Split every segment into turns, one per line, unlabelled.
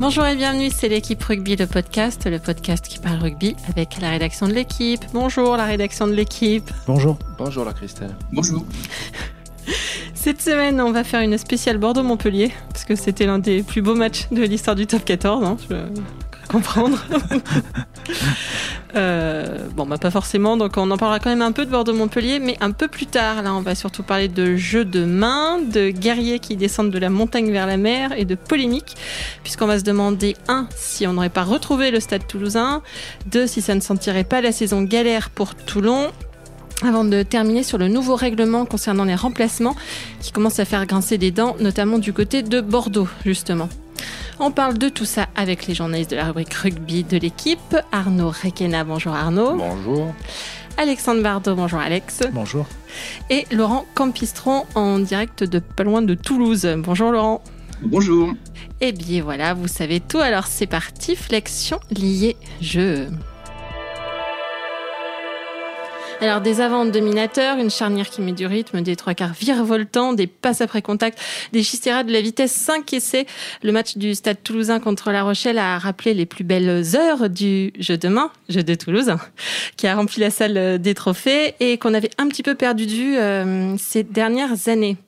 Bonjour et bienvenue, c'est l'équipe Rugby, le podcast, le podcast qui parle rugby avec la rédaction de l'équipe. Bonjour la rédaction de l'équipe.
Bonjour.
Bonjour la Christelle.
Bonjour.
Cette semaine, on va faire une spéciale Bordeaux-Montpellier, parce que c'était l'un des plus beaux matchs de l'histoire du top 14, hein, je comprendre. Euh, bon, bah pas forcément, donc on en parlera quand même un peu de Bordeaux-Montpellier, mais un peu plus tard. Là, on va surtout parler de jeux de main, de guerriers qui descendent de la montagne vers la mer et de polémiques, puisqu'on va se demander, un, si on n'aurait pas retrouvé le stade toulousain, deux, si ça ne sentirait pas la saison galère pour Toulon, avant de terminer sur le nouveau règlement concernant les remplacements qui commence à faire grincer des dents, notamment du côté de Bordeaux, justement. On parle de tout ça avec les journalistes de la rubrique rugby de l'équipe. Arnaud Requena, bonjour Arnaud.
Bonjour.
Alexandre Bardot, bonjour Alex.
Bonjour.
Et Laurent Campistron en direct de pas loin de Toulouse. Bonjour Laurent.
Bonjour.
Eh bien voilà, vous savez tout, alors c'est parti, flexion liée jeu. Alors des avant dominateurs, une charnière qui met du rythme, des trois quarts virevoltants, des passes après contact, des chisteras de la vitesse 5 essais. Le match du Stade Toulousain contre La Rochelle a rappelé les plus belles heures du jeu de main, jeu de Toulouse, qui a rempli la salle des trophées et qu'on avait un petit peu perdu de vue euh, ces dernières années.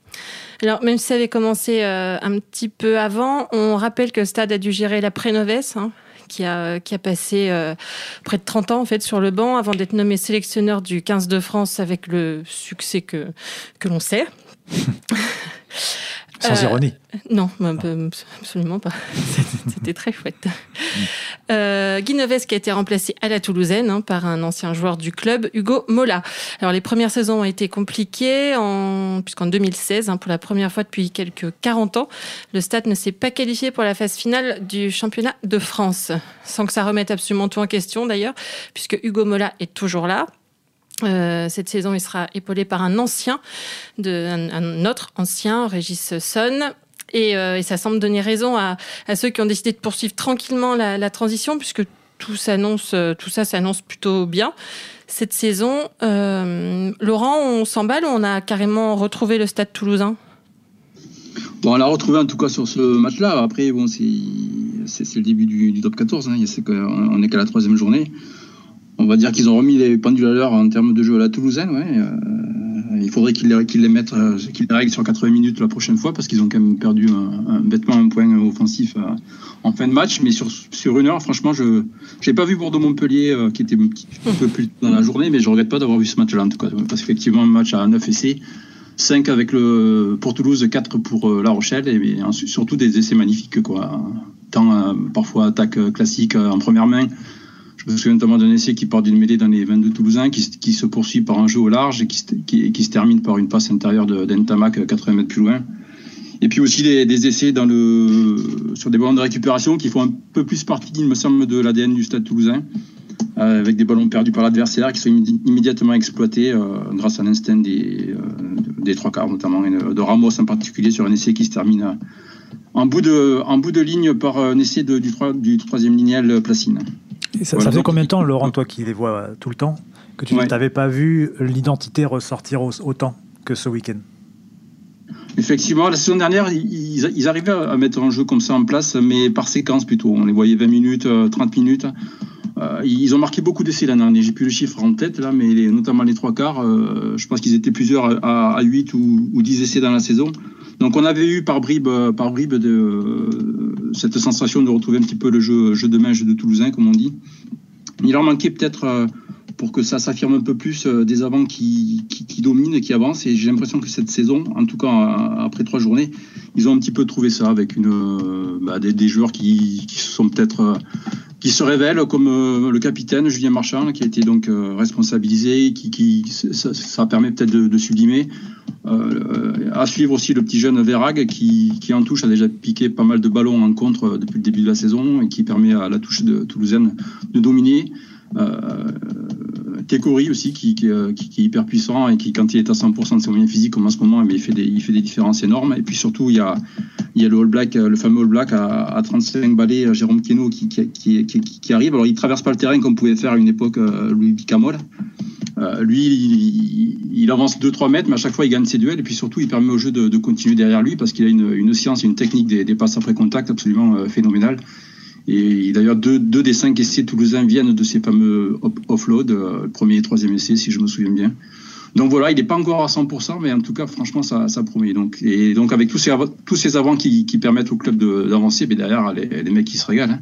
Alors, même si ça avait commencé euh, un petit peu avant, on rappelle que le stade a dû gérer la Prénovesse, hein, qui a, passé euh, près de 30 ans en fait sur le banc avant d'être nommé sélectionneur du 15 de France avec le succès que, que l'on sait.
Sans
Euh,
ironie.
Non, bah, absolument pas. C'était très chouette. Euh, Guy Noves qui a été remplacé à la Toulousaine hein, par un ancien joueur du club, Hugo Mola. Alors les premières saisons ont été compliquées en, puisqu'en 2016, hein, pour la première fois depuis quelques 40 ans, le Stade ne s'est pas qualifié pour la phase finale du championnat de France. Sans que ça remette absolument tout en question d'ailleurs, puisque Hugo Mola est toujours là. Euh, cette saison, il sera épaulé par un ancien, un, autre ancien, Régis Son. Et, euh, et ça semble donner raison à, ceux qui ont décidé de poursuivre tranquillement la, transition, puisque tout, s'annonce, tout ça s'annonce plutôt bien. Cette saison, euh, Laurent, on s'emballe ou on a carrément retrouvé le stade toulousain?
Bon, on l'a retrouvé en tout cas sur ce match-là. Après, bon, c'est, le début du, top 14. Hein. On n'est qu'à la troisième journée. On va dire qu'ils ont remis les pendules à l'heure en termes de jeu à la Toulousaine. Ouais. Euh, il faudrait qu'ils les, les mettent, euh, qu'ils les règlent sur 80 minutes la prochaine fois parce qu'ils ont quand même perdu un, un, bêtement un point offensif euh, en fin de match. Mais sur, sur une heure, franchement, je n'ai pas vu Bordeaux-Montpellier euh, qui était un peu plus dans la journée, mais je regrette pas d'avoir vu ce match-là en tout cas. Parce qu'effectivement, un match à 9 essais. 5 avec le pour Toulouse, 4 pour La Rochelle et, et surtout des essais magnifiques quoi. Tant parfois attaque classique en première main. Je me souviens notamment d'un essai qui part d'une mêlée dans les 22 Toulousains, qui, se poursuit par un jeu au large et qui, se termine par une passe intérieure d'Entamac 80 mètres plus loin. Et puis aussi des, essais sur des ballons de récupération qui font un peu plus partie, il me semble, de l'ADN du Stade Toulousain euh, avec des ballons perdus par l'adversaire qui sont immédiatement exploités euh, grâce à l'instinct des, euh, trois quarts notamment de, Ramos en particulier sur un essai qui se termine en bout de, ligne par un essai du, troisième lignel Placine.
Ça, ça fait combien de temps, Laurent, toi qui les vois tout le temps, que tu ouais. n'avais pas vu l'identité ressortir autant que ce week-end?
Effectivement, la saison dernière, ils, ils, arrivaient à mettre un jeu comme ça en place, mais par séquence plutôt. On les voyait 20 minutes, 30 minutes. Euh, ils ont marqué beaucoup d'essais l'année dernière. J'ai plus le chiffre en tête là, mais les, notamment les trois quarts, euh, je pense qu'ils étaient plusieurs à, à 8 ou, ou, 10 essais dans la saison. Donc on avait eu par bribe, par bribe euh, cette sensation de retrouver un petit peu le jeu, de main, jeu de Toulousain, comme on dit. Il leur manquait peut-être euh, pour que ça s'affirme un peu plus euh, des avants qui, qui, qui, dominent, qui avancent. Et j'ai l'impression que cette saison, en tout cas après trois journées, ils ont un petit peu trouvé ça avec euh, bah, des, joueurs qui, sont peut-être qui se révèle comme euh, le capitaine Julien Marchand, qui a été donc euh, responsabilisé, qui, ça, permet peut-être de, sublimer. Euh, à suivre aussi le petit jeune Verag, qui, en touche a déjà piqué pas mal de ballons en contre depuis le début de la saison et qui permet à la touche de Toulousaine de dominer. Tekori aussi, qui, qui, est hyper puissant et qui, quand il est à 100% de ses moyens physiques, comme en ce moment, il fait des, il fait des différences énormes. Et puis surtout, il y a, le All Black, le fameux All Black à, à 35 balais, Jérôme qui, qui, arrive. Alors, il traverse pas le terrain comme pouvait faire à une époque Louis Bicamol. Lui, il, avance 2-3 mètres, mais à chaque fois, il gagne ses duels. Et puis surtout, il permet au jeu de, continuer derrière lui parce qu'il a une, une, science, une technique des, des passes après contact absolument phénoménale. Et d'ailleurs, deux, deux, des cinq essais toulousains viennent de ces fameux offload, le premier et troisième essai, si je me souviens bien. Donc voilà, il n'est pas encore à 100%, mais en tout cas, franchement, ça, ça promet. Donc, et donc avec tous ces, tous ces avants qui, qui permettent au club d'avancer, mais derrière, les, les, mecs qui se régalent. Hein.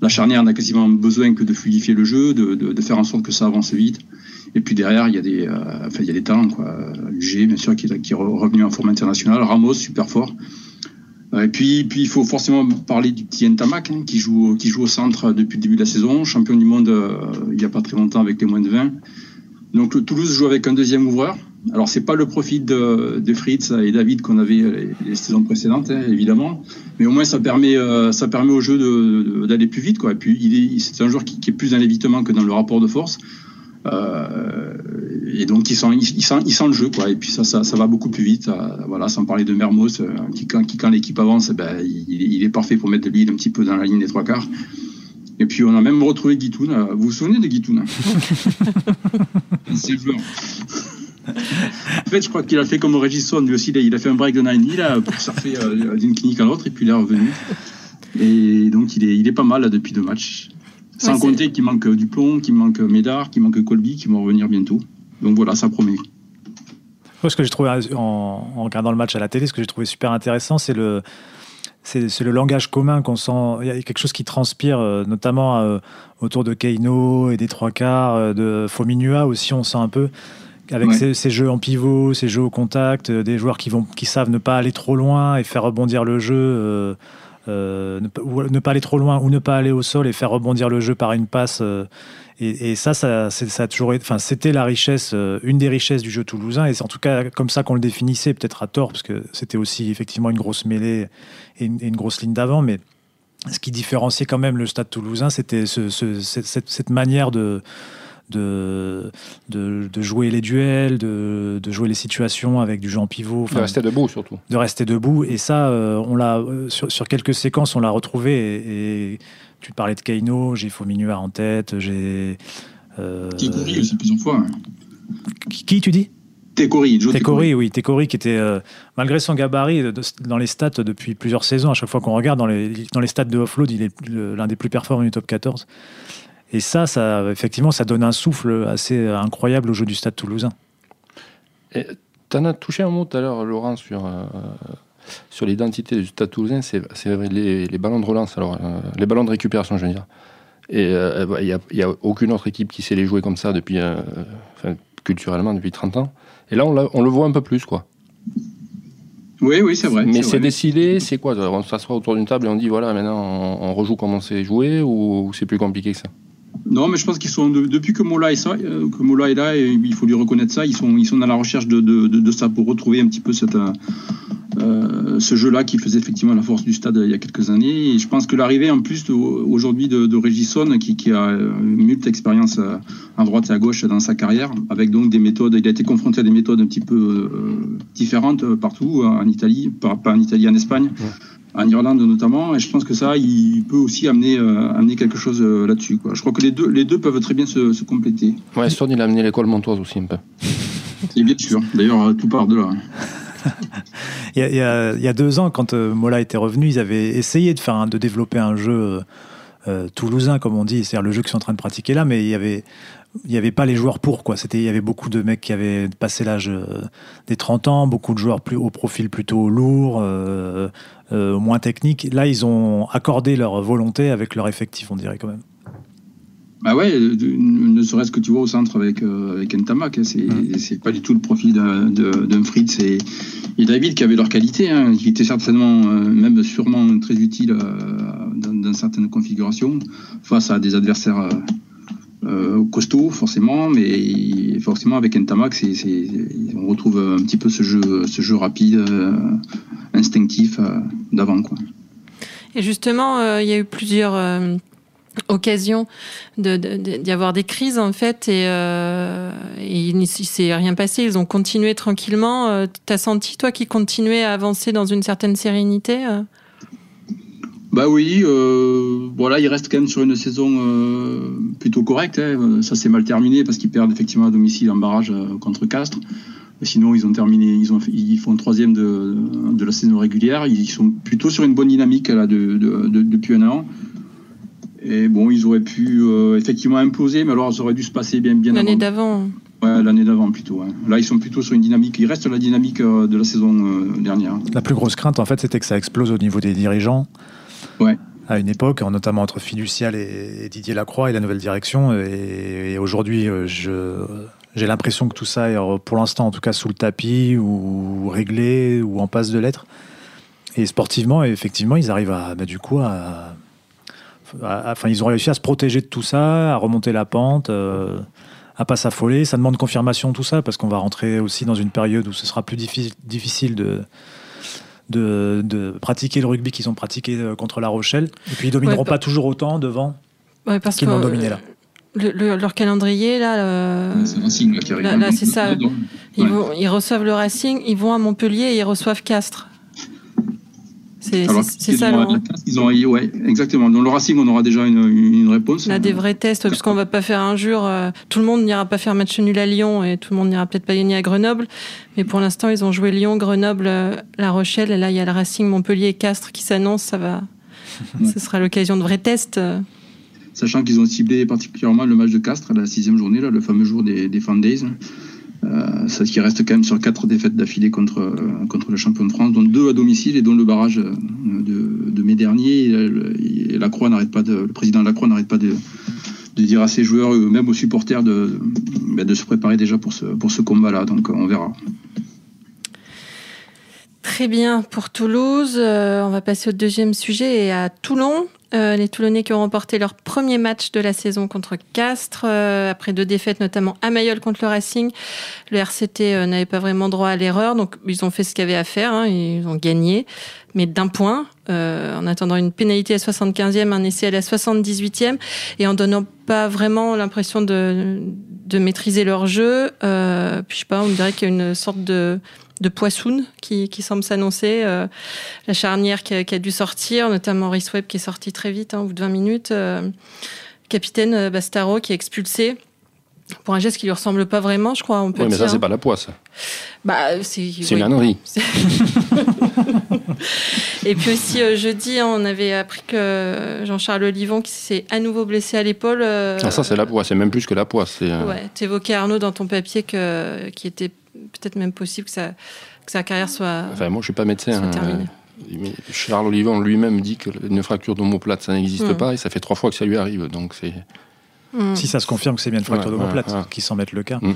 La charnière n'a quasiment besoin que de fluidifier le jeu, de, de, de, faire en sorte que ça avance vite. Et puis derrière, il y a des, euh, enfin, il y a des talents, quoi. G, bien sûr, qui, qui est revenu en forme internationale. Ramos, super fort. Et puis, puis il faut forcément parler du petit Ntamak, hein, qui, joue, qui joue au centre depuis le début de la saison, champion du monde euh, il n'y a pas très longtemps avec les moins de 20. Donc le Toulouse joue avec un deuxième ouvreur. Alors c'est pas le profit de, Fritz et David qu'on avait les, saisons précédentes, hein, évidemment, mais au moins ça permet euh, ça permet au jeu d'aller plus vite quoi. Et puis c'est un joueur qui, est plus dans l'évitement que dans le rapport de force. Euh, et donc il sent, il, sent, il sent le jeu quoi. Et puis ça, ça, ça va beaucoup plus vite. Euh, voilà, sans parler de Mermos euh, qui quand, qui, quand l'équipe avance, eh ben, il, il, est parfait pour mettre de l'huile un petit peu dans la ligne des trois quarts. Et puis on a même retrouvé Guitoun. Vous vous souvenez de Guitoun C'est le joueur. en fait, je crois qu'il a fait comme Regisson, lui aussi, il a fait un break de 90 là, pour surfer d'une clinique à l'autre, et puis il est revenu. Et donc il est, il est pas mal là, depuis deux matchs. Sans compter qu'il manque du plomb, qu'il manque Médard, qu'il manque Colby, qui vont revenir bientôt. Donc voilà, ça promet.
ce que j'ai trouvé en, regardant le match à la télé, ce que j'ai trouvé super intéressant, c'est le, c'est le langage commun qu'on sent. Il y a quelque chose qui transpire, euh, notamment euh, autour de Keino et des trois quarts, euh, de Fominua aussi, on sent un peu. Avec ces, jeux en pivot, ces jeux au contact, des joueurs qui, vont, qui savent ne pas aller trop loin et faire rebondir le jeu. Ne, ne, pas aller trop loin ou ne pas aller au sol et faire rebondir le jeu par une passe et, ça, ça, ça, a toujours enfin, c'était la richesse, euh, une des richesses du jeu toulousain, et c'est en tout cas comme ça qu'on le définissait, peut-être à tort, parce que c'était aussi effectivement une grosse mêlée et une, grosse ligne d'avant, mais ce qui différenciait quand même le stade toulousain, c'était ce, cette, cette, manière de, de, de, jouer les duels, de, de, jouer les situations avec du jeu en pivot.
De rester debout surtout.
De rester debout. Et ça, euh, on l'a euh, sur, sur, quelques séquences, on l'a retrouvé. et, tu parlais de Kaino, j'ai Fominua en tête, j'ai.
Euh... Tekori aussi plusieurs fois.
Qui, tu dis?
Tekori,
Joe Tekori, oui, Tekori qui était, euh, malgré son gabarit, dans les stats depuis plusieurs saisons, à chaque fois qu'on regarde dans les, dans les stats de offload, il est l'un des plus performants du top 14. Et ça, ça, effectivement, ça donne un souffle assez incroyable au jeu du stade toulousain.
Tu en as touché un mot tout à l'heure, Laurent, sur, euh, sur l'identité du Stade Toulousain, c'est les, les, ballons de relance, alors euh, les ballons de récupération, je veux dire. Et euh, il n'y a, a, aucune autre équipe qui sait les jouer comme ça depuis, euh, culturellement depuis 30 ans. Et là, on, on, le voit un peu plus, quoi.
Oui, oui, c'est vrai.
Mais c'est décidé, c'est quoi? On s'assoit autour d'une table et on dit voilà, maintenant on, rejoue comme on sait jouer ou c'est plus compliqué que ça?
Non, mais je pense qu'ils sont depuis que Mola est, ça, que Mola est là, il faut lui reconnaître ça. Ils sont, ils sont la recherche de, de, de, ça pour retrouver un petit peu cette, euh, ce jeu-là qui faisait effectivement la force du stade il y a quelques années. Et je pense que l'arrivée en plus aujourd'hui de, de Régisson, qui, a une multi expérience euh, à droite et à gauche dans sa carrière, avec donc des méthodes, il a été confronté à des méthodes un petit peu euh, différentes partout, en Italie, pas, en Italie, en Espagne. En Irlande notamment, et je pense que ça, il peut aussi amener, amener quelque chose là-dessus. Je crois que les deux, les deux peuvent très bien se, se compléter.
Ouais, Stone, il a amené l'école montoise aussi un peu.
Et bien sûr, d'ailleurs, tout part de là.
il, y a, il, y a, deux ans, quand euh, Mola était revenu, ils avaient essayé de, faire de développer un jeu euh, euh, toulousain, comme on dit, c'est-à-dire le jeu qu'ils sont en train de pratiquer là, mais il y avait il n'y avait pas les joueurs pour quoi. C'était il y avait beaucoup de mecs qui avaient passé l'âge des 30 ans, beaucoup de joueurs plus au profil plutôt lourd, moins technique. Là, ils ont accordé leur volonté avec leur effectif, on dirait quand même.
Bah ouais, ne serait-ce que tu vois au centre avec, euh, avec Ntamak, hein, mm. c'est pas du tout le profil d'un Fritz et, et, David qui avaient leur qualité, hein, qui étaient certainement, euh, même sûrement très utiles euh, dans, dans, certaines configurations face à des adversaires euh, costauds forcément, mais forcément avec Ntamak, on retrouve un petit peu ce jeu, rapide, instinctif d'avant. quoi.
Et justement, il y a eu plusieurs occasion d'y de, avoir des crises en fait et, euh, il ne s'est rien passé ils ont continué tranquillement euh, t'as senti toi qu'ils continuaient à avancer dans une certaine sérénité euh?
Bah oui, euh, voilà, ils restent quand même sur une saison euh, plutôt correcte. Hein. Ça s'est mal terminé parce qu'ils perdent effectivement à domicile en barrage euh, contre Castres. sinon, ils ont terminé, ils, ont, ils font troisième de, de la saison régulière. Ils sont plutôt sur une bonne dynamique là, de, de, depuis un an. Et bon, ils auraient pu euh, effectivement imposer, mais alors ça aurait dû se passer bien, bien
L'année d'avant.
Ouais, l'année d'avant plutôt. Hein. Là, ils sont plutôt sur une dynamique. Ils restent la dynamique de la saison dernière.
La plus grosse crainte, en fait, c'était que ça explose au niveau des dirigeants à une époque, notamment entre Fiducial et Didier Lacroix et la nouvelle direction. Et, aujourd'hui, euh, j'ai l'impression que tout ça est, pour l'instant, en tout cas, sous le tapis ou réglé ou en passe de l'être. Et sportivement, effectivement, ils arrivent à, bah, du coup, à, enfin, ils ont réussi à se protéger de tout ça, à remonter la pente, euh, à pas s'affoler. Ça demande confirmation tout ça parce qu'on va rentrer aussi dans une période où ce sera plus difficile de de, pratiquer le rugby qu'ils ont pratiqué euh, contre La Rochelle. Et puis ils domineront pas toujours autant devant
parce qu'ils l'ont dominé là. leur calendrier là, c'est Racing qui arrive. Là, c'est ça. Ils, vont, ils reçoivent le Racing, ils vont à Montpellier et ils reçoivent Castres.
C'est ça. Ils ont, ouais, exactement. Dans le Racing, on aura déjà une, réponse.
On a des vrais tests, parce qu'on va pas faire un jour. Euh, tout le monde n'ira pas faire match nul à Lyon et tout le monde n'ira peut-être pas gagner à Grenoble. Mais pour l'instant, ils ont joué Lyon, Grenoble, euh, La Rochelle. Et là, il y a le Racing, Montpellier et Castres qui s'annoncent. Ça va. Ce sera l'occasion de vrais tests.
Sachant qu'ils ont ciblé particulièrement le match de Castres, la sixième journée, là, le fameux jour des, des Fan Days. Euh, ça qui reste quand même sur quatre défaites d'affilée contre, euh, contre le champion de France, dont deux à domicile et dont le barrage euh, de, mai dernier. Et, n'arrête pas le président de la Croix n'arrête pas de, dire à ses joueurs, même aux supporters, de, ben, de se préparer déjà pour ce, pour ce combat-là. Donc on verra.
Très bien pour Toulouse. on va passer au deuxième sujet et à Toulon. Euh, les Toulonnais qui ont remporté leur premier match de la saison contre Castres, euh, après deux défaites notamment à Mayol contre le Racing. Le RCT euh, n'avait pas vraiment droit à l'erreur, donc ils ont fait ce qu'il y avait à faire, hein, ils ont gagné, mais d'un point, en attendant une pénalité à 75e, un essai à la 78e, et en donnant pas vraiment l'impression de, de maîtriser leur jeu. puis je sais pas, on dirait qu'il y a une sorte de de Poissoun qui, qui semble s'annoncer. Euh, la charnière qui a, dû sortir, notamment Rhys Webb qui est sorti très vite, hein, au bout de 20 minutes. Euh, capitaine euh, Bastaro qui est expulsé pour un geste qui lui ressemble pas vraiment, je crois. On
peut oui, mais ça, c'est pas la poisse.
Bah, c'est
c'est une ânerie.
Et puis aussi, jeudi, on avait appris que Jean-Charles Olivon, qui s'est à nouveau blessé à l'épaule.
Ah, ça, c'est la poisse, c'est même plus que la poisse.
Ouais, t'évoquais Arnaud dans ton papier que, qui était peut-être même possible que, ça, que sa carrière soit.
Enfin, moi, je suis pas médecin. Hein. Charles Olivon lui-même dit qu'une fracture d'omoplate, ça n'existe mm. pas, et ça fait trois fois que ça lui arrive. Donc c'est.
Mm. Si ça se confirme que c'est bien une fracture d'omoplate, qui s'en mettre le cas. Mm.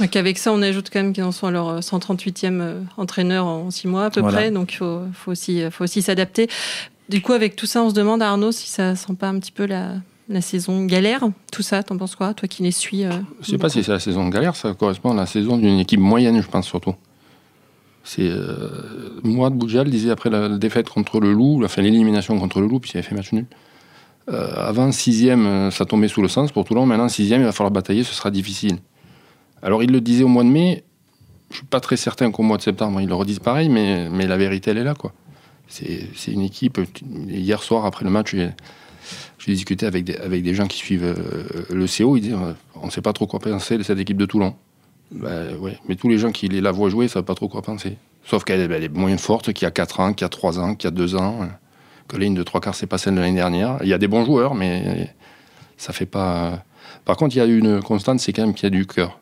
Donc avec ça, on ajoute quand même qu'ils en sont à leur 138e euh, entraîneur en six mois à peu près, donc il faut, faut, aussi, faut aussi s'adapter. Du coup, avec tout ça, on se demande, Arnaud, si ça sent pas un petit peu la, la saison galère, tout ça, t'en penses quoi Toi qui les suis. Euh,
je sais pas si c'est la saison galère, ça correspond à la saison d'une équipe moyenne, je pense surtout. C'est euh, moi de Boujal disait après la, défaite contre le Loup, enfin l'élimination contre le Loup, puis il avait fait match nul. Euh, avant sixième, euh, ça tombait sous le sens pour Toulon. Maintenant sixième, il va falloir batailler, ce sera difficile. Alors il le disait au mois de mai. Je suis pas très certain qu'au mois de septembre ils le redisent pareil, mais, mais la vérité elle est là quoi. C'est une équipe. Hier soir après le match, j'ai discuté avec des, avec des gens qui suivent euh, le CO, ils disent euh, on ne sait pas trop quoi penser de cette équipe de Toulon. Ben, ouais. Mais tous les gens qui la voient jouer ne savent pas trop quoi penser. Sauf qu'elle est moins forte qu'il y a 4 ans, qu'il y a 3 ans, qu'il y a 2 ans. Que la ligne de 3 quarts, c'est pas celle de l'année dernière. Il y a des bons joueurs, mais ça fait pas. Par contre, il y a une constante, c'est quand même qu'il y a du cœur.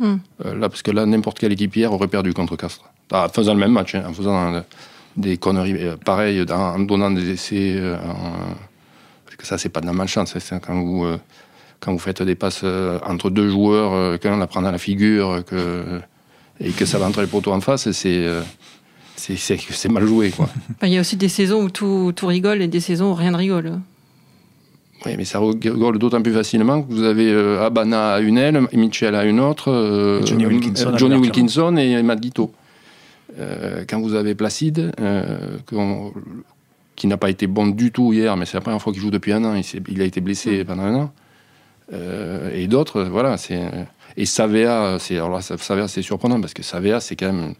Hmm. Euh, là, parce que là, n'importe quelle équipe hier aurait perdu contre Castres. En faisant le même match, hein, en faisant des conneries pareilles, en donnant des essais. En, ça, c'est pas de la malchance. C'est quand vous, euh, quand vous faites des passes euh, entre deux joueurs, euh, qu'un la prend dans la figure, que, et que ça va entre les poteaux en face, c'est c'est mal joué. Quoi.
Il y a aussi des saisons où tout, tout, rigole et des saisons où rien ne rigole.
Oui, mais ça rigole d'autant plus facilement que vous avez Abana à une aile, Mitchell à une autre,
Johnny Wilkinson,
Johnny Wilkinson et Matt Guito. quand vous avez Placide, qui n'a pas été bon du tout hier, mais c'est la première fois qu'il joue depuis un an. Il, il a été blessé mm. pendant un an. Euh, et d'autres, voilà. Et Savea, c'est alors là, Savea, c'est surprenant parce que Savea, c'est quand même,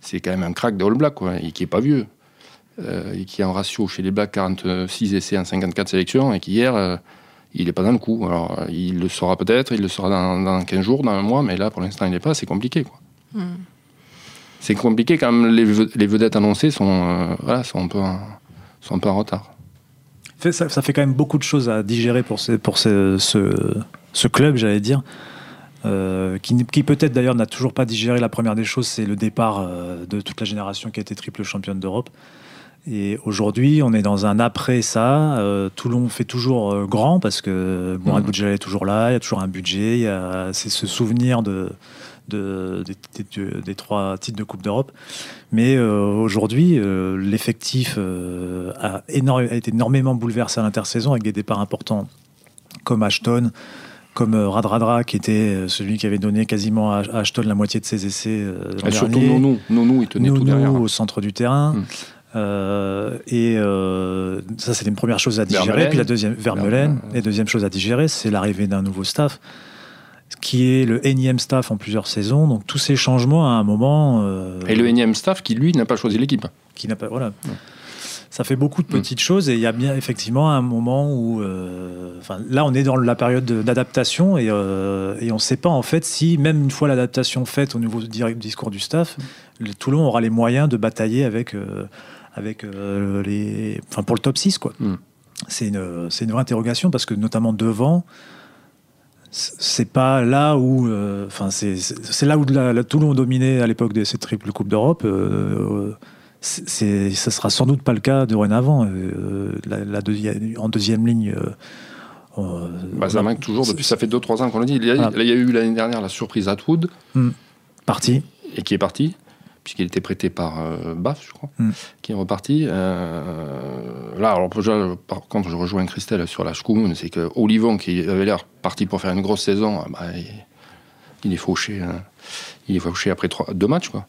c'est quand même un crack de All Black, quoi, et qui est pas vieux. euh, et qui a un ratio chez les Blacks 46 essais en 54 sélections, et qui hier, euh, il n'est pas dans le coup. Alors, il le sera peut-être, il le sera dans, dans 15 jours, dans un mois, mais là, pour l'instant, il n'est pas, c'est compliqué. Quoi. C'est compliqué quand même, les, ve- les vedettes annoncées sont, euh, voilà, sont, un peu sont peu en retard.
Ça, ça fait quand même beaucoup de choses à digérer pour, ce, pour ce, ce, ce club, j'allais dire. Euh, qui, peut-être d'ailleurs n'a toujours pas digéré la première des choses, c'est le départ euh, de toute la génération qui a été triple championne d'Europe. Et aujourd'hui, on est dans un après ça. Euh, Toulon fait toujours euh, grand parce que Mourad
Mhm.
Boudjelal est toujours là, il y a toujours un budget, il y a- c'est ce souvenir de, de- des, des- des trois titres de Coupe d'Europe. Mais euh, aujourd'hui, euh, l'effectif euh, a, énorme- a été énormément bouleversé à l'intersaison avec des départs importants comme Ashton, comme Radradra, qui était celui qui avait donné quasiment à Ashton la moitié de ses essais
Et surtout
dernier.
Nounou, Nounou, il tenait tout derrière.
au centre du terrain. Euh, et euh, ça, c'était une première chose à digérer. Puis la deuxième. Vermeulen. Et deuxième chose à digérer, c'est l'arrivée d'un nouveau staff, qui est le énième staff en plusieurs saisons. Donc tous ces changements, à un moment, euh,
Et le énième staff qui, lui, n'a pas choisi l'équipe.
qui n'a pas, voilà. Ça fait beaucoup de petites choses et il y a bien effectivement un moment où, euh, là, on est dans la période de- d'adaptation et, euh, et on ne sait pas en fait si, même une fois l'adaptation faite au nouveau discours du staff, le Toulon aura les moyens de batailler avec, euh, avec les, enfin, pour le top 6 quoi.
Mm.
C'est une, une vraie interrogation parce que notamment devant, c'est pas là où, euh, enfin, c'est c'est là où la, la Toulon dominait à l'époque de cette triple Coupe d'Europe. euh, c'est, ça sera sans doute pas le cas dorénavant. Euh, la, la deuxi- en deuxième ligne, euh, euh,
Bah, ça manque toujours depuis. Ça fait 2-3 ans qu'on le dit. Il y, a,
Voilà.
il y a eu l'année dernière la surprise Atwood,
parti.
et qui est parti, puisqu'il était prêté par euh, Baf, je crois,
Mm.
qui est reparti. Euh, là, alors, déjà, par contre, je rejoins Christelle sur la Schkumun, c'est que Olivon, qui avait l'air parti pour faire une grosse saison, bah, il, il est fauché. hein. Il est fauché après trois, deux matchs, quoi.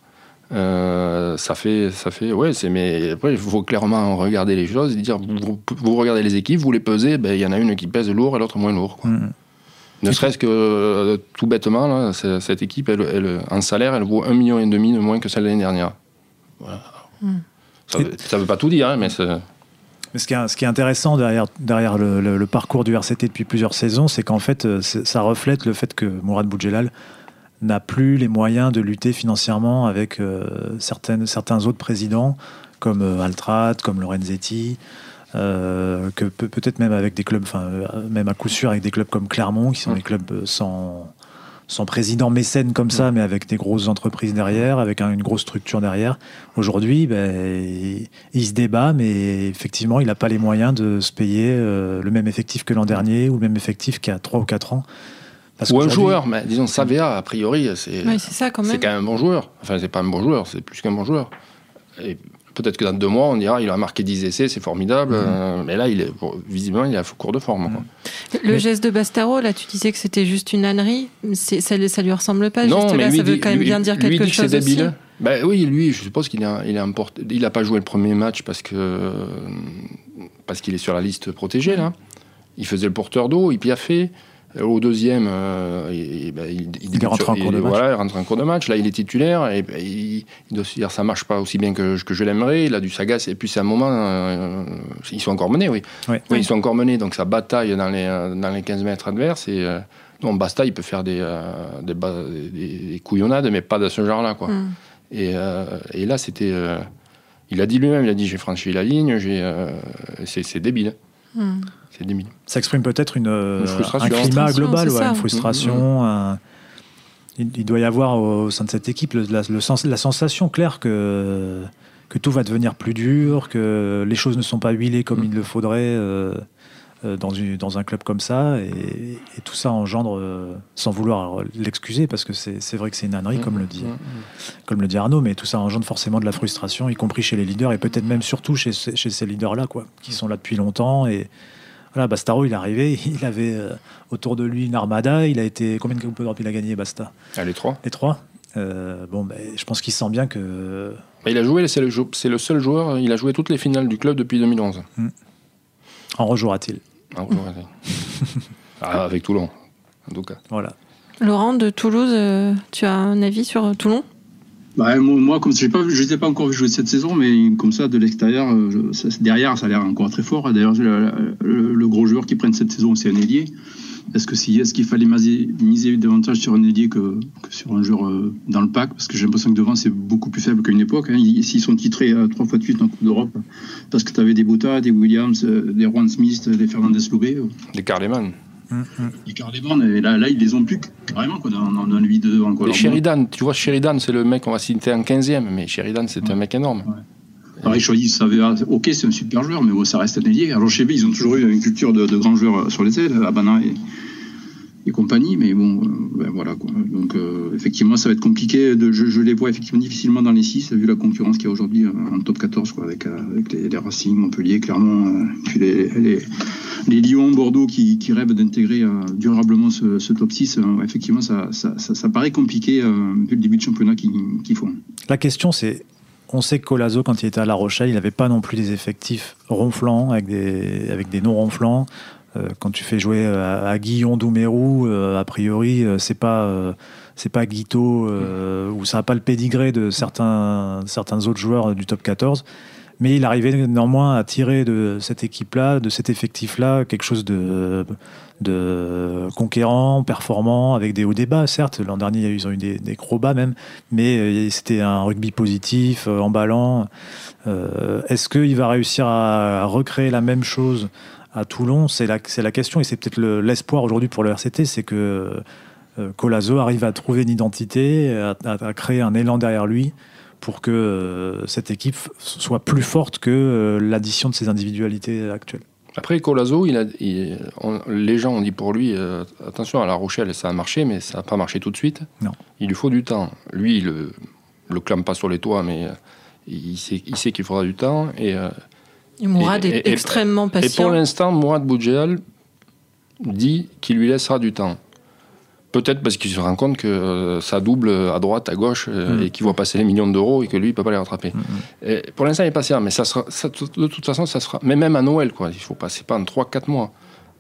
Euh, ça fait, ça fait, ouais, c'est, mais après, il faut clairement regarder les choses et dire, vous, vous regardez les équipes, vous les pesez, ben, il y en a une qui pèse lourd et l'autre moins lourd, quoi.
Mm.
Ne serait-ce que euh, tout bêtement, là, cette équipe, elle, elle- en salaire, elle vaut un million et demi de moins que celle de l'année dernière. Voilà. Ça ne veut pas tout dire, hein, mais c'est-
Mais ce qui est, ce qui est intéressant derrière, derrière le, le- le parcours du RCT depuis plusieurs saisons, c'est qu'en fait, euh, ça reflète le fait que Mourad Boudjelal n'a plus les moyens de lutter financièrement avec euh, certaines, certains autres présidents, comme euh, Altrat, comme Lorenzetti, euh, que peut- peut-être même avec des clubs, enfin, euh, même à coup sûr avec des clubs comme Clermont, qui sont
Mm.
des clubs euh, sans, sans président mécène comme ça, mais avec des grosses entreprises derrière, avec un- une grosse structure derrière. Aujourd'hui, ben, il, il se débat, mais effectivement, il n'a pas les moyens de se payer euh, le même effectif que l'an dernier ou le même effectif qu'il y a 3 ou 4 ans. Parce
ou un joueur, mais disons Savea, a priori, c'est
quand même.
quand même un bon joueur. Enfin, c'est pas un bon joueur, c'est plus qu'un bon joueur. Et peut-être que dans deux mois, on dira il a marqué 10 essais, c'est formidable. euh, mais là, il est, visiblement, il est à court de forme. quoi.
Le
Mais-
geste de Bastaro, là, tu disais que c'était juste une ânerie. Ça, ça lui ressemble pas.
non,
juste
mais
là,
lui
ça veut
dit-
quand même
lui-
bien dire
lui
quelque
dit que c'est
chose aussi.
débile. Ben oui, lui, je suppose qu'il a, il a emporté- il a pas joué le premier match parce que parce qu'il est sur la liste protégée là. Il faisait le porteur d'eau, il piaffait. Au deuxième, euh, il, ben, il,
Il est rentré en cours de match.
Voilà, il rentre en cours de match. Là, il est titulaire et ben, il, il doit se dire ça marche pas aussi bien que, je- que je l'aimerais. Il a du sagace et puis c'est un moment, euh, ils sont encore menés, oui.
Ouais.
Oui, ils sont encore menés, donc ça bataille dans les, dans les 15 mètres adverses. Et euh, non, Basta, il peut faire des, euh, des, des- des couillonnades, mais pas de ce genre-là. Quoi.
Mm.
Et, euh, et là, c'était. euh, il a dit lui-même, il a dit j'ai franchi la ligne, j'ai, euh, c'est, c'est débile.
Mm.
C'est.
Ça exprime peut-être une, euh, un climat global, ouais, une frustration. un- il, il doit y avoir au, sein de cette équipe le- la, le sens, la sensation claire que, que tout va devenir plus dur, que les choses ne sont pas huilées comme
Mm.
il le faudrait euh, euh, dans, une- dans un club comme ça. Et, et tout ça engendre, euh, sans vouloir l'excuser, parce que c'est c'est vrai que c'est une ânerie, comme le dit
Mm,
comme le dit Arnaud, mais tout ça engendre forcément de la frustration, y compris chez les leaders et peut-être même surtout chez, ces- chez ces leaders-là, quoi, qui sont là depuis longtemps. Et voilà, Bastaro, il est arrivé, il avait euh, autour de lui une armada. Il a été combien de Coupes d'Europe il a gagné, Basta?
Allez, trois.
Les trois? Euh, bon, ben, je pense qu'il sent bien que
Mais il a joué, c'est le, seul joueur, il a joué toutes les finales du club depuis 2011.
en rejouera-t-il?
Ah, ouais, ouais. Ah, avec Toulon, en tout cas.
Voilà.
Laurent de Toulouse, euh, tu as un avis sur Toulon?
Bah, moi, comme je pas je n'ai pas encore vu jouer cette saison, mais comme ça, de l'extérieur, derrière, ça a l'air encore très fort. D'ailleurs, le, gros joueur qui prenne cette saison, c'est un ailier. Est-ce que est-ce qu'il fallait miser, davantage sur un ailier que, sur un joueur euh, dans le pack? Parce que j'ai l'impression que devant c'est beaucoup plus faible qu'à une époque. Hein. S'ils sont titrés à trois fois de suite en Coupe d'Europe, parce que tu avais des Bota, des Williams, euh, des Juan Smith, des Fernandez Loubet. Euh.
Des Carleman.
Les Carleman, et là, là, ils les ont plus carrément quoi, dans, dans, le 8 de devant.
Quoi. Sheridan, tu vois, Sheridan, c'est le mec, on va citer en 15e, mais Sheridan, c'est un mec énorme.
Pareil, choisi, ça ah, ok, c'est un super joueur, mais ça reste un ailier. Alors chez B, ils ont toujours eu une culture de, grands joueurs sur les ailes, Abana et, et compagnie, mais bon, euh, ben voilà. Donc euh, effectivement, ça va être compliqué. Je, les vois effectivement difficilement dans les 6, vu la concurrence qu'il y a aujourd'hui euh, en top 14, quoi, avec, avec les, Racing, Montpellier, Clermont, puis les, les, Lyon, Bordeaux qui, rêvent d'intégrer durablement ce, top 6. effectivement, ça, paraît compliqué vu le début de championnat qu'ils font.
La question, c'est on sait que Colazo, quand il était à La Rochelle, il n'avait pas non plus des effectifs ronflants, avec des, avec des non ronflants. Euh, quand tu fais jouer euh, à, Guillon Doumerou, euh, a priori, c'est pas c'est pas Guito ou ça n'a pas le pédigré de certains certains autres joueurs du top 14 mais il arrivait néanmoins à tirer de cette équipe-là, de cet effectif-là, quelque chose de, de conquérant, performant, avec des hauts débats, certes. L'an dernier, ils ont eu des, des, gros bas même, mais c'était un rugby positif, emballant. Est-ce qu'il va réussir à recréer la même chose à Toulon, c'est la, la question, et c'est peut-être l'espoir aujourd'hui pour le RCT, c'est que euh, Colazo arrive à trouver une identité, à, créer un élan derrière lui pour que euh, cette équipe soit plus forte que euh, l'addition de ses individualités actuelles.
Après, Colazo, il a, les gens ont dit pour lui, attention, à La Rochelle, ça a marché, mais ça n'a pas marché tout de suite.
Non.
Il lui faut du temps. Lui, il le, le clame pas sur les toits, mais il sait, il sait qu'il faudra du temps. Et
Mourad est extrêmement patient.
Et pour l'instant, Mourad Boudjel dit qu'il lui laissera du temps. Peut-être parce qu'il se rend compte que euh, ça double à droite, à gauche, euh, mm. et qu'il voit passer les millions d'euros et que lui, il ne peut pas les rattraper. Mm, mm. pour l'instant, il est patient, mais ça sera, de toute façon, ça sera. Mais même à Noël, quoi, il faut passer pas en 3-4 mois.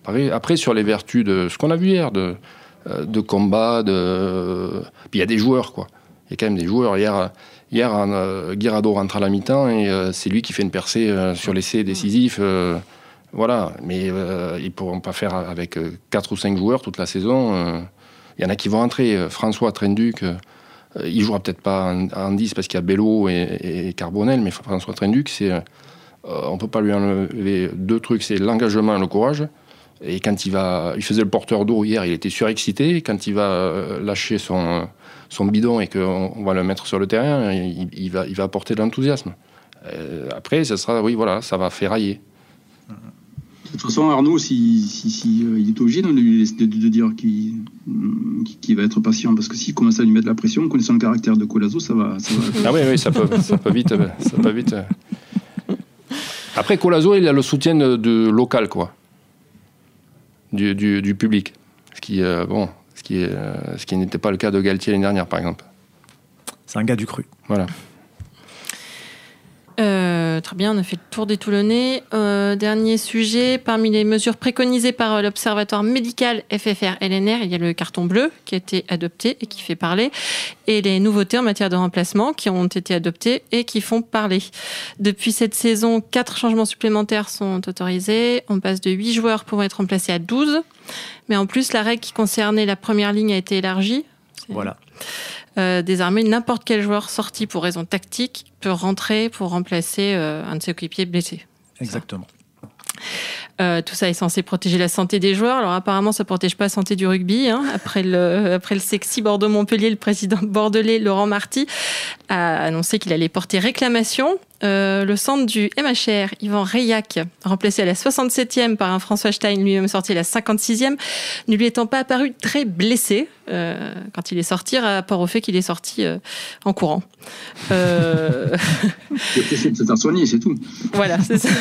Après, sur les vertus de ce qu'on a vu hier, de, euh, de combat, de. Puis il y a des joueurs, quoi. Il y a quand même des joueurs. Hier, Hier, euh, Guirado rentre à la mi-temps et euh, c'est lui qui fait une percée euh, sur l'essai décisif. voilà, mais ils ne pourront pas faire avec 4 ou 5 joueurs toute la saison. Il y en a qui vont entrer. François Trenduc, il jouera peut-être pas en, 10 parce qu'il y a Bello et, Carbonel, mais François Trenduc, c'est, on ne peut pas lui enlever deux trucs c'est l'engagement et le courage. Et quand il va, il faisait le porteur d'eau hier, il était surexcité. Quand il va lâcher son, son bidon et qu'on va le mettre sur le terrain, il, va, il va apporter de l'enthousiasme. Euh, après, ça sera, oui, voilà, ça va ferrailler.
De toute façon, Arnaud, si, si, euh, il est obligé de, de, dire qu'il va être patient, parce que s'il commence à lui mettre la pression, connaissant le caractère de Colazo, ça va, ça va.
ah oui, oui, ça peut, ça peut vite, ça peut vite. Après, Colazo, il a le soutien de, local, quoi, du, du, public, ce qui, euh, bon, ce qui, euh, ce qui n'était pas le cas de Galtier l'année dernière, par exemple.
C'est un gars du cru.
Voilà.
Euh, très bien, on a fait le tour des Toulonnais. Euh, dernier sujet, parmi les mesures préconisées par l'Observatoire médical FFR-LNR, il y a le carton bleu qui a été adopté et qui fait parler, et les nouveautés en matière de remplacement qui ont été adoptées et qui font parler. Depuis cette saison, quatre changements supplémentaires sont autorisés. On passe de 8 joueurs pouvant être remplacés à 12. Mais en plus, la règle qui concernait la première ligne a été élargie.
Voilà.
Euh, désormais, n'importe quel joueur sorti pour raison tactique peut rentrer pour remplacer euh, un de ses coéquipiers blessé.
Exactement.
Euh, tout ça est censé protéger la santé des joueurs. Alors apparemment, ça ne protège pas la santé du rugby. Hein. Après, le, après le sexy Bordeaux-Montpellier, le président bordelais Laurent Marty a annoncé qu'il allait porter réclamation. Euh, le centre du MHR, Yvan Rayac, remplacé à la 67e par un François Stein, lui-même sorti à la 56e, ne lui étant pas apparu très blessé euh, quand il est sorti, à rapport au fait qu'il est sorti en courant.
Euh... c'est de soigner, c'est tout.
Voilà, c'est ça.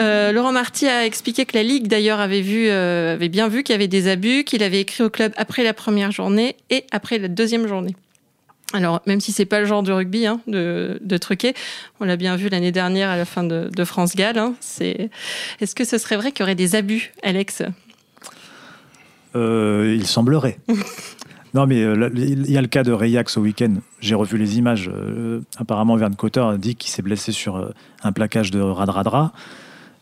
Euh, Laurent Marty a expliqué que la Ligue, d'ailleurs, avait, vu, euh, avait bien vu qu'il y avait des abus, qu'il avait écrit au club après la première journée et après la deuxième journée. Alors, même si c'est pas le genre de rugby hein, de, de, truquer, on l'a bien vu l'année dernière à la fin de, de France-Galles. Hein, Est-ce que ce serait vrai qu'il y aurait des abus, Alex?
Euh, Il semblerait. Non, mais euh, il y a le cas de Rayac ce week-end. J'ai revu les images. apparemment, Verne Cotter a dit qu'il s'est blessé sur un plaquage de Radradra.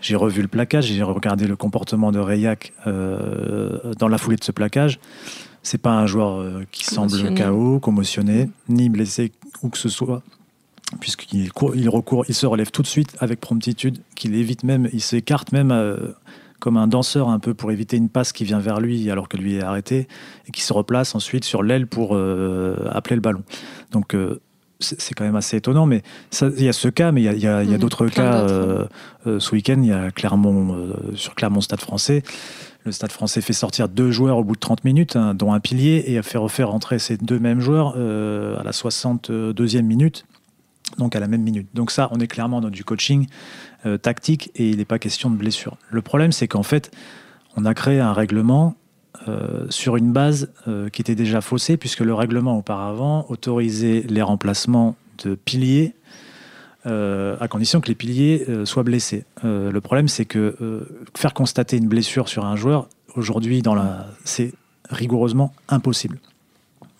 J'ai revu le plaquage, j'ai regardé le comportement de Rayac dans la foulée de ce plaquage. C'est pas un joueur qui semble KO, commotionné, ni blessé ou que ce soit puisqu'il il recourt, il se relève tout de suite avec promptitude, qu'il évite même, il s'écarte même comme un danseur un peu pour éviter une passe qui vient vers lui alors que lui est arrêté et qui se replace ensuite sur l'aile pour euh, appeler le ballon. Donc euh, c'est quand même assez étonnant, mais il y a ce cas, mais il y a, mmh, d'autres cas. Euh, ce week-end, il y a Clermont, sur Clermont Stade français. Le Stade français fait sortir deux joueurs au bout de 30 minutes, hein, dont un pilier, et a fait refaire entrer ces deux mêmes joueurs à la 62e minute donc à la même minute. Donc ça, on est clairement dans du coaching euh, tactique et il n'est pas question de blessure. Le problème, c'est qu'en fait, on a créé un règlement euh, sur une base euh, qui était déjà faussée, puisque le règlement auparavant autorisait les remplacements de piliers à condition que les piliers soient blessés. le problème, c'est que faire constater une blessure sur un joueur, aujourd'hui, c'est rigoureusement impossible.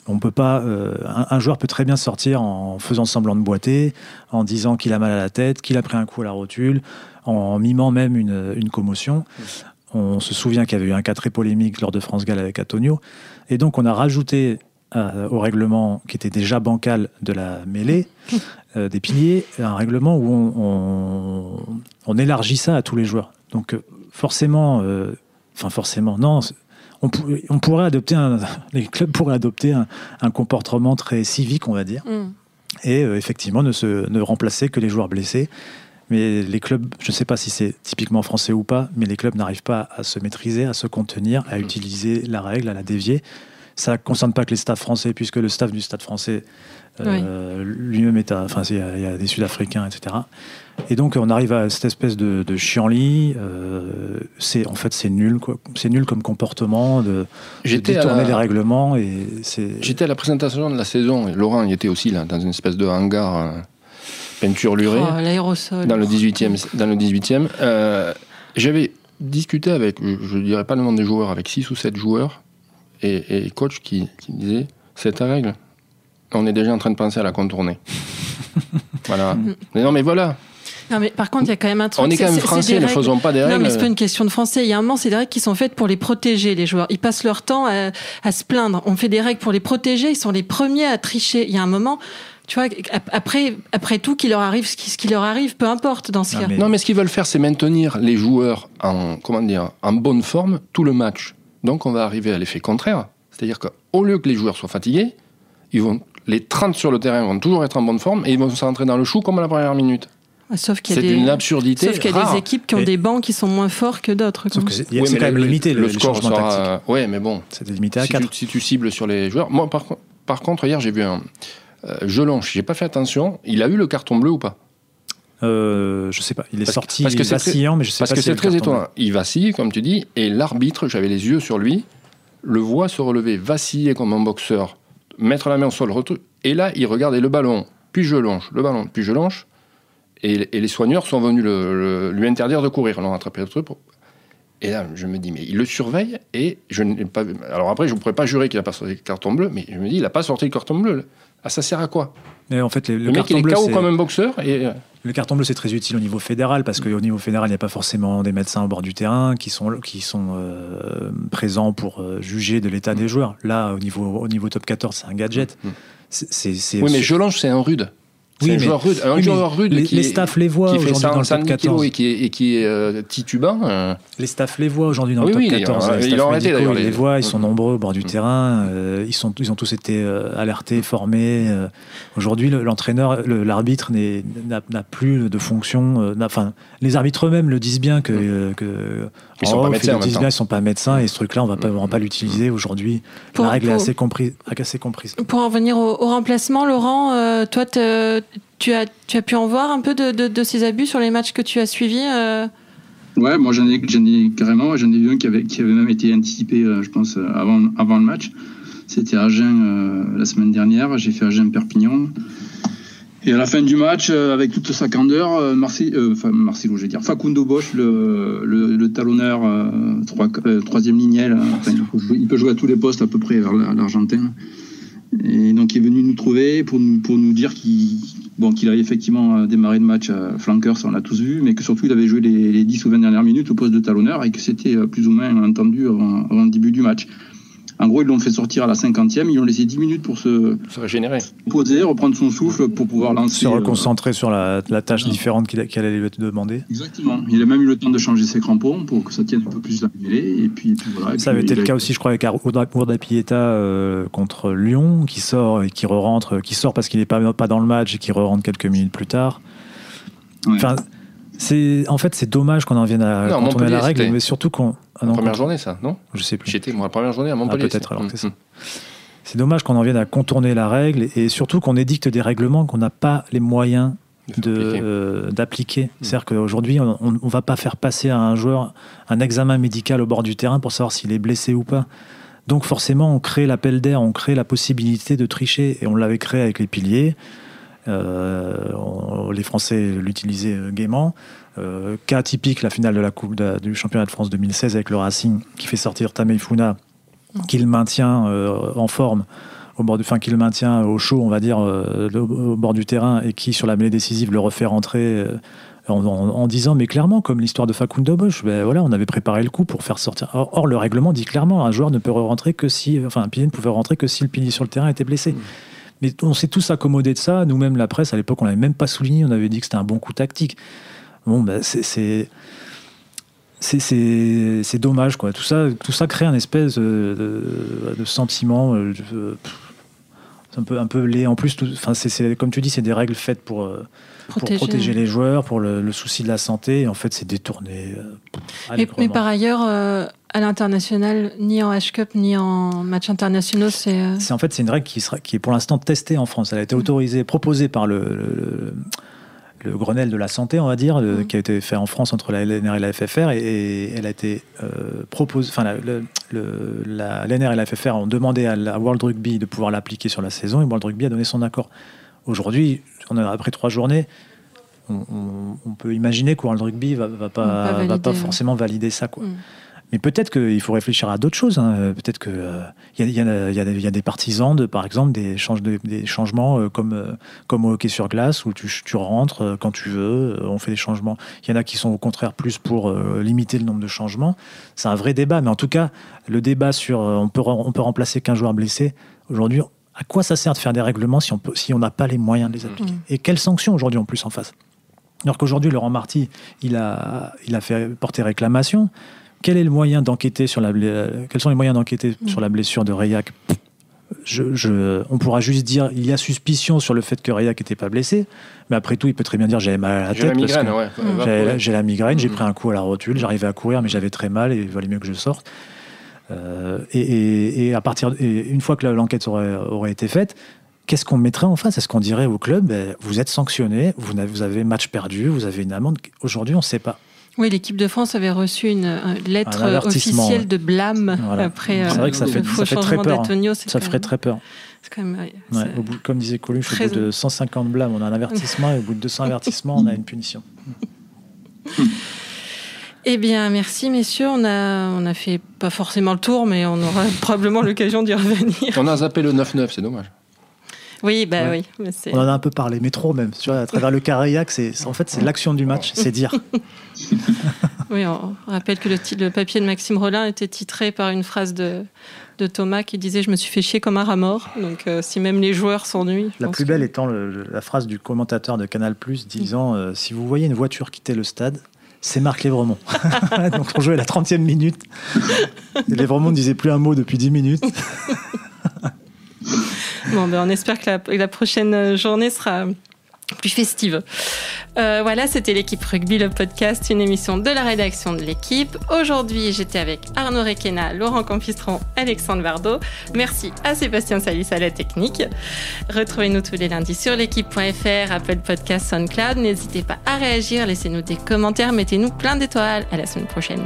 On peut pas. Euh, un, joueur peut très bien sortir en faisant semblant de boiter, en disant qu'il a mal à la tête, qu'il a pris un coup à la rotule, en mimant même une, commotion. On se souvient qu'il y avait eu un cas très polémique lors de France Gall avec Antonio. Et donc, on a rajouté euh, au règlement qui était déjà bancal de la mêlée, euh, des piliers, un règlement où on, on, élargit ça à tous les joueurs. Donc, forcément, enfin, forcément, non, on, pourrait adopter un, les clubs pourraient adopter un, comportement très civique, on va dire, mm. et euh, effectivement ne, se, ne remplacer que les joueurs blessés. Mais les clubs, je ne sais pas si c'est typiquement français ou pas, mais les clubs n'arrivent pas à se maîtriser, à se contenir, à mm. utiliser la règle, à la dévier. Ça ne concerne pas que les staffs français, puisque le staff du stade français euh, lui-même est à. Enfin, il y, a des Sud-Africains, etc. Et donc, on arrive à cette espèce de, de chienlit. Euh, c'est en fait, c'est nul, quoi. C'est nul comme comportement de, de détourner les règlements. Et c'est.
J'étais à la présentation de la saison. Et Laurent y était aussi là, dans une espèce de hangar euh, peinture lurée.
Oh, l'aérosol.
Dans le 18e. Dans le 18e. J'avais discuté avec, je ne dirais pas le nom des joueurs, avec 6 ou 7 joueurs et, et coach qui, qui disait c'est ta règle on est déjà en train de penser à la contourner. voilà. Mais non, mais voilà.
Non, mais par contre, il y a quand même un truc.
On est quand même français, ne faisons pas des règles.
Non, mais c'est pas une question de français. Il y a un moment, c'est des règles qui sont faites pour les protéger, les joueurs. Ils passent leur temps à, se plaindre. On fait des règles pour les protéger. Ils sont les premiers à tricher. Il y a un moment. Tu vois, après, après tout, qu'il leur arrive ce qui, ce qui leur arrive, peu importe dans ce
non,
cas.
Mais... Non, mais ce qu'ils veulent faire, c'est maintenir les joueurs en, comment dire, en bonne forme tout le match. Donc, on va arriver à l'effet contraire. C'est-à-dire qu'au lieu que les joueurs soient fatigués, ils vont les 30 sur le terrain vont toujours être en bonne forme et ils vont s'entrer dans le chou comme à la première minute.
Sauf qu'il
y a
c'est
une absurdité.
Sauf qu'il y a des équipes qui ont des bancs qui sont moins forts que d'autres.
Sauf que c'est, quand même limité le, score sera.
Oui, mais bon.
C'est limité à
si
4.
Tu, si tu cibles sur les joueurs. Moi, par, par contre, hier, j'ai vu un. Euh, Jelonche, j'ai pas fait attention. Il a eu le carton bleu ou pas?
Euh, je sais pas, il est sorti parce que vacillant, mais je sais
parce
pas
que c'est très étonnant. Il vacille, comme tu dis, et l'arbitre, j'avais les yeux sur lui, le voit se relever, vaciller comme un boxeur, mettre la main au sol, et là, il regardait le ballon, puis je longe, le ballon, puis je longe, et, les soigneurs sont venus lui interdire de courir. On a rattrapé le truc. Et là, je me dis, mais il le surveille, et je n'ai pas. Alors après, je ne pourrais pas jurer qu'il n'a pas sorti le carton bleu, mais je me dis, il n'a pas sorti le carton bleu. Ah, ça sert à quoi?
Mais en fait, le,
le, mec, il est KO comme un boxeur. Et...
Le carton bleu, c'est très utile au niveau fédéral parce qu'au niveau fédéral, il n'y a pas forcément des médecins au bord du terrain qui sont, qui sont euh, présents pour euh, juger de l'état des joueurs. Là, au niveau, au niveau top 14, c'est un gadget. Mm.
Oui, mais Jolange, c'est un rude. Oui, un joueur rude, un joueur rude
les, qui les staffs les voient aujourd'hui dans le top 14
et qui est, et qui est euh, titubant. Euh.
Les staffs les voient aujourd'hui dans le top 14.
les ils, arrêté,
ils les voient, ils sont nombreux au bord du mm. terrain. Euh, ils sont, ils ont tous été alertés, formés. aujourd'hui, l'entraîneur, l'arbitre n'a plus de fonction. Enfin, les arbitres eux-mêmes le disent bien que, mm. que
ils sont pas médecins.
Ils ne sont pas médecins et ce truc-là, on ne va pas, l'utiliser aujourd'hui. La règle est assez comprise, assez comprise.
Pour en venir au, remplacement, Laurent, toi, tu as, tu as pu en voir un peu de, de, ces abus sur les matchs que tu as suivis euh?
Ouais, moi j'en ai, ai carrément, j'en ai vu un qui avait, qui avait même été anticipé, euh, je pense, euh, avant, avant le match. C'était Agen la semaine dernière, j'ai fait Agen-Perpignan. Et à la fin du match, euh, avec toute sa candeur, euh, euh, enfin Marcelo, je vais dire, Facundo Bosch, le, le, talonneur trois, troisième lignel, enfin, il, peut jouer, il, peut jouer, à tous les postes à peu près vers l'Argentin. Et donc il est venu nous trouver pour nous, pour nous dire qu'il bon, qu'il avait effectivement démarré le match à flanker, ça on l'a tous vu, mais que surtout il avait joué les, les 10 ou 20 dernières minutes au poste de talonneur et que c'était plus ou moins entendu avant, avant le début du match. En gros, ils l'ont fait sortir à la 50e, ils ont laissé 10 minutes pour se,
se régénérer,
poser, reprendre son souffle pour pouvoir lancer.
Se reconcentrer euh, sur la, la tâche différente qu'elle qu allait lui demander.
Exactement. Il a même eu le temps de changer ses crampons pour que ça tienne un peu plus la mêlée. Et puis, et puis voilà. Et
ça
puis,
avait été le
a...
cas aussi, je crois, avec Urda Pieta euh, contre Lyon, qui sort et qui re-rentre, qui sort parce qu'il n'est pas, pas dans le match et qui re-rentre quelques minutes plus tard. Ouais. Enfin, c'est en fait c'est dommage qu'on en vienne à
non,
contourner la règle, mais surtout qu'on
ah première journée ça, non
Je sais plus.
J'étais moi la première journée à Montpellier.
Ah, Peut-être alors c'est ça. C'est dommage qu'on en vienne à contourner la règle et surtout qu'on édicte des règlements qu'on n'a pas les moyens d'appliquer. Euh, mmh. C'est-à-dire qu'aujourd'hui, on ne va pas faire passer à un joueur un examen médical au bord du terrain pour savoir s'il est blessé ou pas. Donc forcément, on crée l'appel d'air, on crée la possibilité de tricher et on l'avait créé avec les piliers. Euh, les Français l'utilisaient gaiement. Euh, cas typique, la finale de la Coupe du championnat de France 2016 avec le Racing qui fait sortir Tameifuna, qu'il maintient euh, en forme au bord du, fin qu'il maintient au chaud, on va dire, euh, le, au bord du terrain et qui sur la mêlée décisive le refait rentrer. Euh, en, disant, mais clairement, comme l'histoire de Facundo Bosch, ben voilà, on avait préparé le coup pour faire sortir. Or, or, le règlement dit clairement, un joueur ne peut rentrer que si, enfin, un pilier ne pouvait rentrer que si le pilier sur le terrain était blessé. Mmh. Mais on s'est tous accommodés de ça. Nous-mêmes, la presse, à l'époque, on l'avait même pas souligné. On avait dit que c'était un bon coup tactique. Bon, ben, c'est c'est dommage quoi. Tout ça, tout ça crée un espèce de, sentiment. De, un peu, un peu laid. En plus, enfin, c'est comme tu dis, c'est des règles faites pour, protéger, pour protéger les joueurs, pour le, le, souci de la santé. Et en fait, c'est détourné.
Mais, mais, par ailleurs, euh, à l'international, ni en H-Cup, ni en match internationaux, c'est. Euh...
En fait, c'est une règle qui, sera, qui est pour l'instant testée en France. Elle a été autorisée, proposée par le, le le Grenelle de la santé, on va dire, mmh. qui a été fait en France entre la LNR et la FFR, et, et elle a été euh, proposée. Enfin, la, la LNR et la FFR ont demandé à, la World Rugby de pouvoir l'appliquer sur la saison, et World Rugby a donné son accord. Aujourd'hui, après trois journées, on, on, on, peut imaginer que World Rugby va, va pas,
valider,
va pas forcément valider ça, quoi. Mmh. Mais peut-être qu'il faut réfléchir à d'autres choses. Hein. Peut-être qu'il euh, y, y, y, y, a des partisans, de, par exemple, des, change de, des changements euh, comme, euh, comme au hockey sur glace, où tu, tu rentres quand tu veux, on fait des changements. Il y en a qui sont au contraire plus pour limiter le nombre de changements. C'est un vrai débat. Mais en tout cas, le débat sur on peut, on peut remplacer qu'un joueur blessé, aujourd'hui, à quoi ça sert de faire des règlements si on n'a si on pas les moyens de les appliquer? Mmh. Et quelles sanctions aujourd'hui en plus en face? Alors qu'aujourd'hui, Laurent Marty, il a, il a fait porter réclamation quel est le moyen d'enquêter sur la quels sont les moyens d'enquêter mmh. sur la blessure de Rayac je, je, on pourra juste dire il y a suspicion sur le fait que Rayac n'était pas blessé, mais après tout, il peut très bien dire j'avais mal à la tête.
J'ai la migraine, ouais.
mmh. j'ai la migraine, mmh. j'ai pris un coup à la rotule, j'arrivais à courir, mais j'avais très mal et il valait mieux que je sorte. Euh, et, et, et, à partir, et une fois que l'enquête aurait, aurait été faite, qu'est-ce qu'on mettrait en face? Est-ce qu'on dirait au club ben, vous êtes sanctionné, vous avez, vous avez match perdu, vous avez une amende? Aujourd'hui, on ne sait pas.
Oui, l'équipe de France avait reçu une, une lettre officielle ouais. de blâme voilà. après
c'est vrai que ça
euh,
fait, ça fait très peur. Hein. Ça ferait
même...
très peur.
Quand même, ouais,
ouais, au bout, comme disait Coluche, très... au bout de 150 blâmes, on a un avertissement et au bout de 200 avertissements, on a une punition.
Eh bien, merci messieurs. On a, on a fait pas forcément le tour, mais on aura probablement l'occasion d'y revenir.
On a zappé le 9-9, c'est dommage.
Oui, bah ouais. oui.
On en a un peu parlé, mais trop même. Tu vois, à travers le Carillac, c'est en fait c'est l'action du match, c'est dire.
oui, on rappelle que le, le, papier de Maxime Rollin était titré par une phrase de, de Thomas qui disait Je me suis fait chier comme un rat mort. Donc, euh, si même les joueurs s'ennuient.
La plus belle que... étant le, la phrase du commentateur de Canal disant euh, Si vous voyez une voiture quitter le stade, c'est Marc Lévremont. Donc, on jouait la 30e minute. Et Lévremont ne disait plus un mot depuis 10 minutes.
Bon, ben on espère que la, prochaine journée sera plus festive. Euh, voilà, c'était l'équipe Rugby, le podcast, une émission de la rédaction de l'équipe. Aujourd'hui, j'étais avec Arnaud Requena, Laurent Campistron, Alexandre Bardot. Merci à Sébastien Salis à la technique. Retrouvez-nous tous les lundis sur l'équipe.fr, Apple Podcast, SoundCloud. N'hésitez pas à réagir, laissez-nous des commentaires, mettez-nous plein d'étoiles. À la semaine prochaine.